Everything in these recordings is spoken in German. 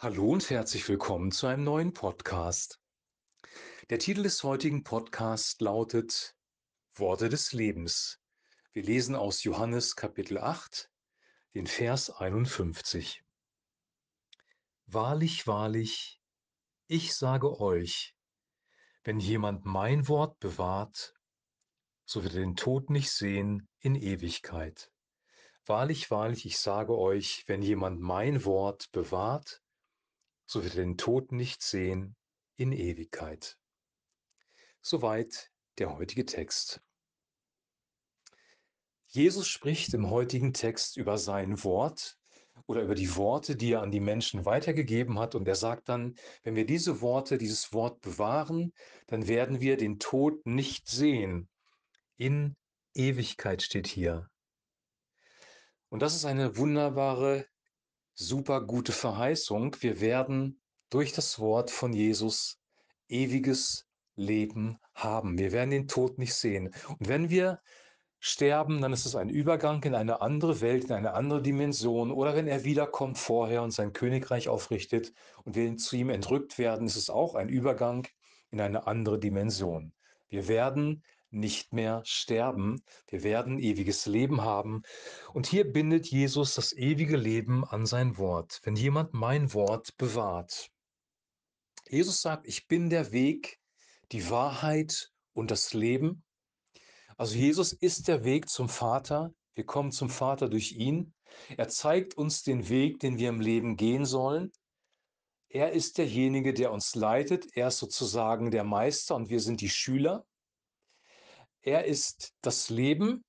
Hallo und herzlich willkommen zu einem neuen Podcast. Der Titel des heutigen Podcasts lautet Worte des Lebens. Wir lesen aus Johannes Kapitel 8, den Vers 51. Wahrlich, wahrlich, ich sage euch, wenn jemand mein Wort bewahrt, so wird er den Tod nicht sehen in Ewigkeit. Wahrlich, wahrlich, ich sage euch, wenn jemand mein Wort bewahrt, so wird er den Tod nicht sehen in Ewigkeit. Soweit der heutige Text. Jesus spricht im heutigen Text über sein Wort oder über die Worte, die er an die Menschen weitergegeben hat. Und er sagt dann, wenn wir diese Worte, dieses Wort bewahren, dann werden wir den Tod nicht sehen. In Ewigkeit steht hier. Und das ist eine wunderbare super gute Verheißung. Wir werden durch das Wort von Jesus ewiges Leben haben. Wir werden den Tod nicht sehen. Und wenn wir sterben, dann ist es ein Übergang in eine andere Welt, in eine andere Dimension. Oder wenn er wiederkommt vorher und sein Königreich aufrichtet und wir zu ihm entrückt werden, ist es auch ein Übergang in eine andere Dimension. Wir werden nicht mehr sterben. Wir werden ewiges Leben haben. Und hier bindet Jesus das ewige Leben an sein Wort. Wenn jemand mein Wort bewahrt. Jesus sagt, ich bin der Weg, die Wahrheit und das Leben. Also Jesus ist der Weg zum Vater. Wir kommen zum Vater durch ihn. Er zeigt uns den Weg, den wir im Leben gehen sollen. Er ist derjenige, der uns leitet. Er ist sozusagen der Meister und wir sind die Schüler. Er ist das Leben.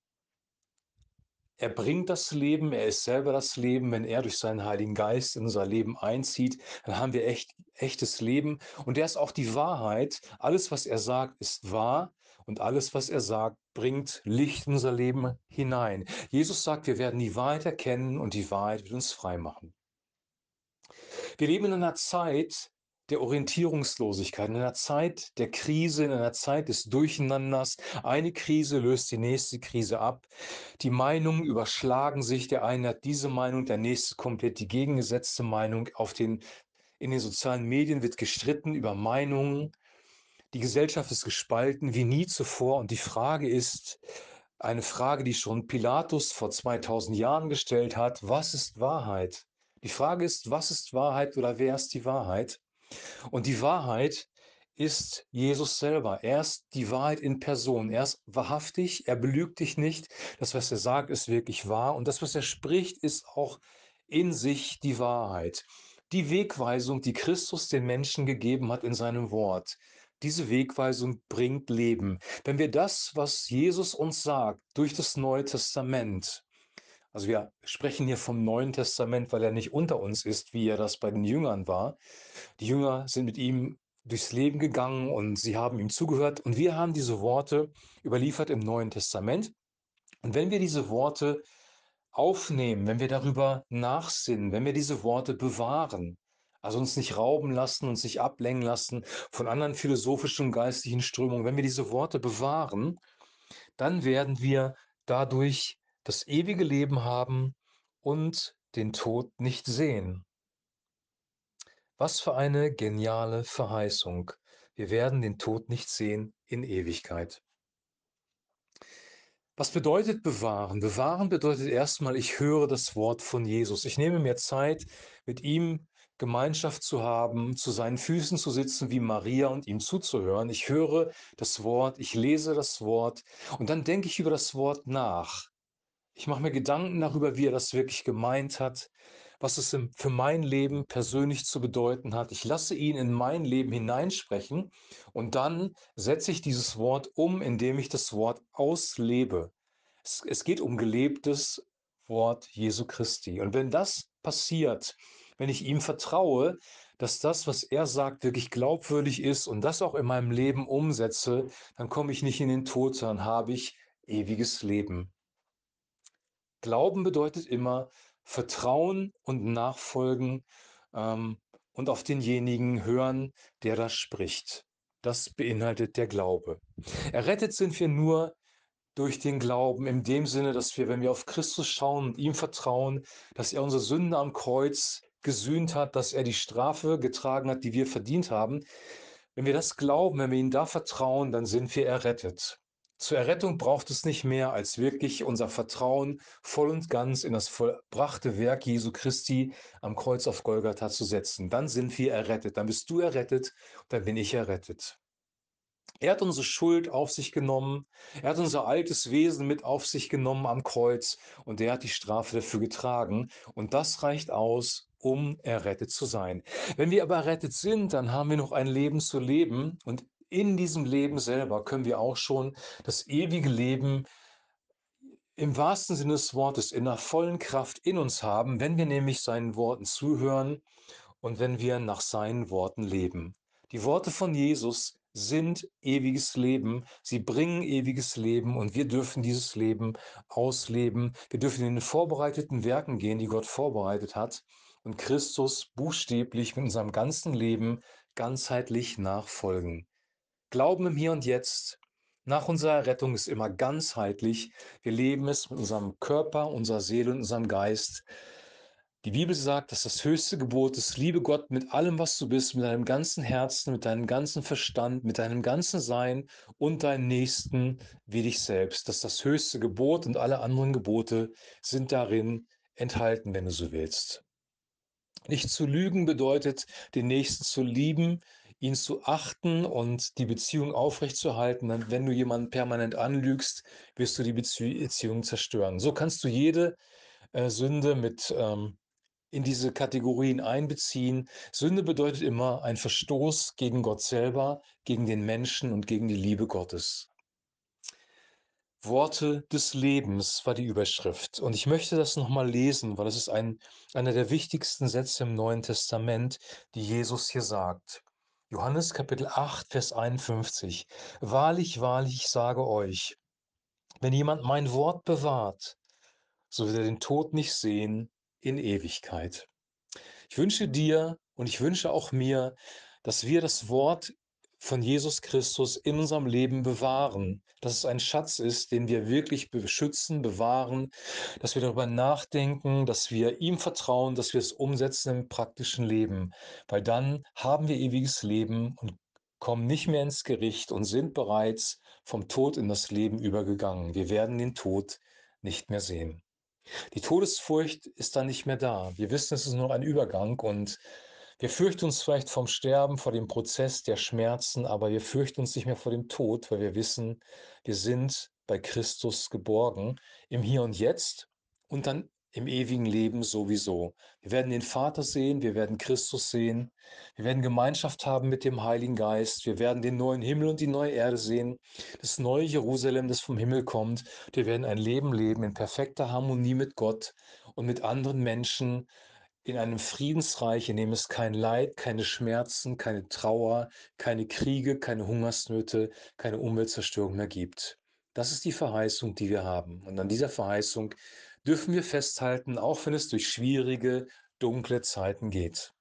Er bringt das Leben, er ist selber das Leben. Wenn er durch seinen Heiligen Geist in unser Leben einzieht, dann haben wir echt, echtes Leben. Und er ist auch die Wahrheit. Alles, was er sagt, ist wahr. Und alles, was er sagt, bringt Licht in unser Leben hinein. Jesus sagt, wir werden die Wahrheit erkennen und die Wahrheit wird uns frei machen. Wir leben in einer Zeit, der Orientierungslosigkeit, in einer Zeit der Krise, in einer Zeit des Durcheinanders. Eine Krise löst die nächste Krise ab. Die Meinungen überschlagen sich. Der eine hat diese Meinung, der nächste komplett die gegengesetzte Meinung. Auf den, in den sozialen Medien wird gestritten über Meinungen. Die Gesellschaft ist gespalten wie nie zuvor. Und die Frage ist, eine Frage, die schon Pilatus vor 2000 Jahren gestellt hat. Was ist Wahrheit? Die Frage ist, was ist Wahrheit oder wer ist die Wahrheit? Und die Wahrheit ist Jesus selber. Er ist die Wahrheit in Person. Er ist wahrhaftig, er belügt dich nicht. Das, was er sagt, ist wirklich wahr. Und das, was er spricht, ist auch in sich die Wahrheit. Die Wegweisung, die Christus den Menschen gegeben hat in seinem Wort. Diese Wegweisung bringt Leben. Wenn wir das, was Jesus uns sagt, durch das Neue Testament, also wir sprechen hier vom Neuen Testament, weil er nicht unter uns ist, wie er das bei den Jüngern war. Die Jünger sind mit ihm durchs Leben gegangen und sie haben ihm zugehört. Und wir haben diese Worte überliefert im Neuen Testament. Und wenn wir diese Worte aufnehmen, wenn wir darüber nachsinnen, wenn wir diese Worte bewahren, also uns nicht rauben lassen, uns nicht ablenken lassen von anderen philosophischen und geistlichen Strömungen, wenn wir diese Worte bewahren, dann werden wir dadurch das ewige Leben haben und den Tod nicht sehen. Was für eine geniale Verheißung. Wir werden den Tod nicht sehen in Ewigkeit. Was bedeutet bewahren? Bewahren bedeutet erstmal, ich höre das Wort von Jesus. Ich nehme mir Zeit, mit ihm Gemeinschaft zu haben, zu seinen Füßen zu sitzen wie Maria und ihm zuzuhören. Ich höre das Wort, ich lese das Wort und dann denke ich über das Wort nach. Ich mache mir Gedanken darüber, wie er das wirklich gemeint hat, was es für mein Leben persönlich zu bedeuten hat. Ich lasse ihn in mein Leben hineinsprechen und dann setze ich dieses Wort um, indem ich das Wort auslebe. Es, es geht um gelebtes Wort Jesu Christi. Und wenn das passiert, wenn ich ihm vertraue, dass das, was er sagt, wirklich glaubwürdig ist und das auch in meinem Leben umsetze, dann komme ich nicht in den Tod, sondern habe ich ewiges Leben. Glauben bedeutet immer Vertrauen und Nachfolgen ähm, und auf denjenigen hören, der das spricht. Das beinhaltet der Glaube. Errettet sind wir nur durch den Glauben, in dem Sinne, dass wir, wenn wir auf Christus schauen und ihm vertrauen, dass er unsere Sünde am Kreuz gesühnt hat, dass er die Strafe getragen hat, die wir verdient haben. Wenn wir das glauben, wenn wir ihm da vertrauen, dann sind wir errettet. Zur Errettung braucht es nicht mehr, als wirklich unser Vertrauen voll und ganz in das vollbrachte Werk Jesu Christi am Kreuz auf Golgatha zu setzen. Dann sind wir errettet. Dann bist du errettet, dann bin ich errettet. Er hat unsere Schuld auf sich genommen. Er hat unser altes Wesen mit auf sich genommen am Kreuz und er hat die Strafe dafür getragen. Und das reicht aus, um errettet zu sein. Wenn wir aber errettet sind, dann haben wir noch ein Leben zu leben und in diesem Leben selber können wir auch schon das ewige Leben im wahrsten Sinne des Wortes in der vollen Kraft in uns haben, wenn wir nämlich seinen Worten zuhören und wenn wir nach seinen Worten leben. Die Worte von Jesus sind ewiges Leben. Sie bringen ewiges Leben und wir dürfen dieses Leben ausleben. Wir dürfen in den vorbereiteten Werken gehen, die Gott vorbereitet hat und Christus buchstäblich mit unserem ganzen Leben ganzheitlich nachfolgen. Glauben im Hier und Jetzt nach unserer Rettung ist immer ganzheitlich. Wir leben es mit unserem Körper, unserer Seele und unserem Geist. Die Bibel sagt, dass das höchste Gebot ist, liebe Gott mit allem, was du bist, mit deinem ganzen Herzen, mit deinem ganzen Verstand, mit deinem ganzen Sein und deinen Nächsten wie dich selbst. Das ist das höchste Gebot und alle anderen Gebote sind darin enthalten, wenn du so willst. Nicht zu lügen bedeutet, den Nächsten zu lieben, ihn zu achten und die Beziehung aufrechtzuerhalten. Wenn du jemanden permanent anlügst, wirst du die Beziehung zerstören. So kannst du jede äh, Sünde mit ähm, in diese Kategorien einbeziehen. Sünde bedeutet immer ein Verstoß gegen Gott selber, gegen den Menschen und gegen die Liebe Gottes. Worte des Lebens war die Überschrift. Und ich möchte das nochmal lesen, weil es ist ein, einer der wichtigsten Sätze im Neuen Testament, die Jesus hier sagt. Johannes Kapitel 8, Vers 51. Wahrlich, wahrlich, ich sage euch, wenn jemand mein Wort bewahrt, so wird er den Tod nicht sehen in Ewigkeit. Ich wünsche dir und ich wünsche auch mir, dass wir das Wort von Jesus Christus in unserem Leben bewahren, dass es ein Schatz ist, den wir wirklich beschützen, bewahren, dass wir darüber nachdenken, dass wir ihm vertrauen, dass wir es umsetzen im praktischen Leben, weil dann haben wir ewiges Leben und kommen nicht mehr ins Gericht und sind bereits vom Tod in das Leben übergegangen. Wir werden den Tod nicht mehr sehen. Die Todesfurcht ist dann nicht mehr da. Wir wissen, es ist nur ein Übergang und wir fürchten uns vielleicht vom Sterben, vor dem Prozess der Schmerzen, aber wir fürchten uns nicht mehr vor dem Tod, weil wir wissen, wir sind bei Christus geborgen im Hier und Jetzt und dann im ewigen Leben sowieso. Wir werden den Vater sehen, wir werden Christus sehen, wir werden Gemeinschaft haben mit dem Heiligen Geist, wir werden den neuen Himmel und die neue Erde sehen, das neue Jerusalem, das vom Himmel kommt. Wir werden ein Leben leben in perfekter Harmonie mit Gott und mit anderen Menschen in einem Friedensreich, in dem es kein Leid, keine Schmerzen, keine Trauer, keine Kriege, keine Hungersnöte, keine Umweltzerstörung mehr gibt. Das ist die Verheißung, die wir haben. Und an dieser Verheißung dürfen wir festhalten, auch wenn es durch schwierige, dunkle Zeiten geht.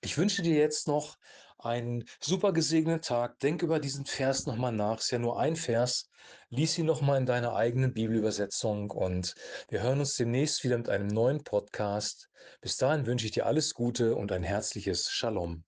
Ich wünsche dir jetzt noch einen super gesegneten Tag. Denk über diesen Vers nochmal nach. Ist ja nur ein Vers. Lies ihn nochmal in deiner eigenen Bibelübersetzung und wir hören uns demnächst wieder mit einem neuen Podcast. Bis dahin wünsche ich dir alles Gute und ein herzliches Shalom.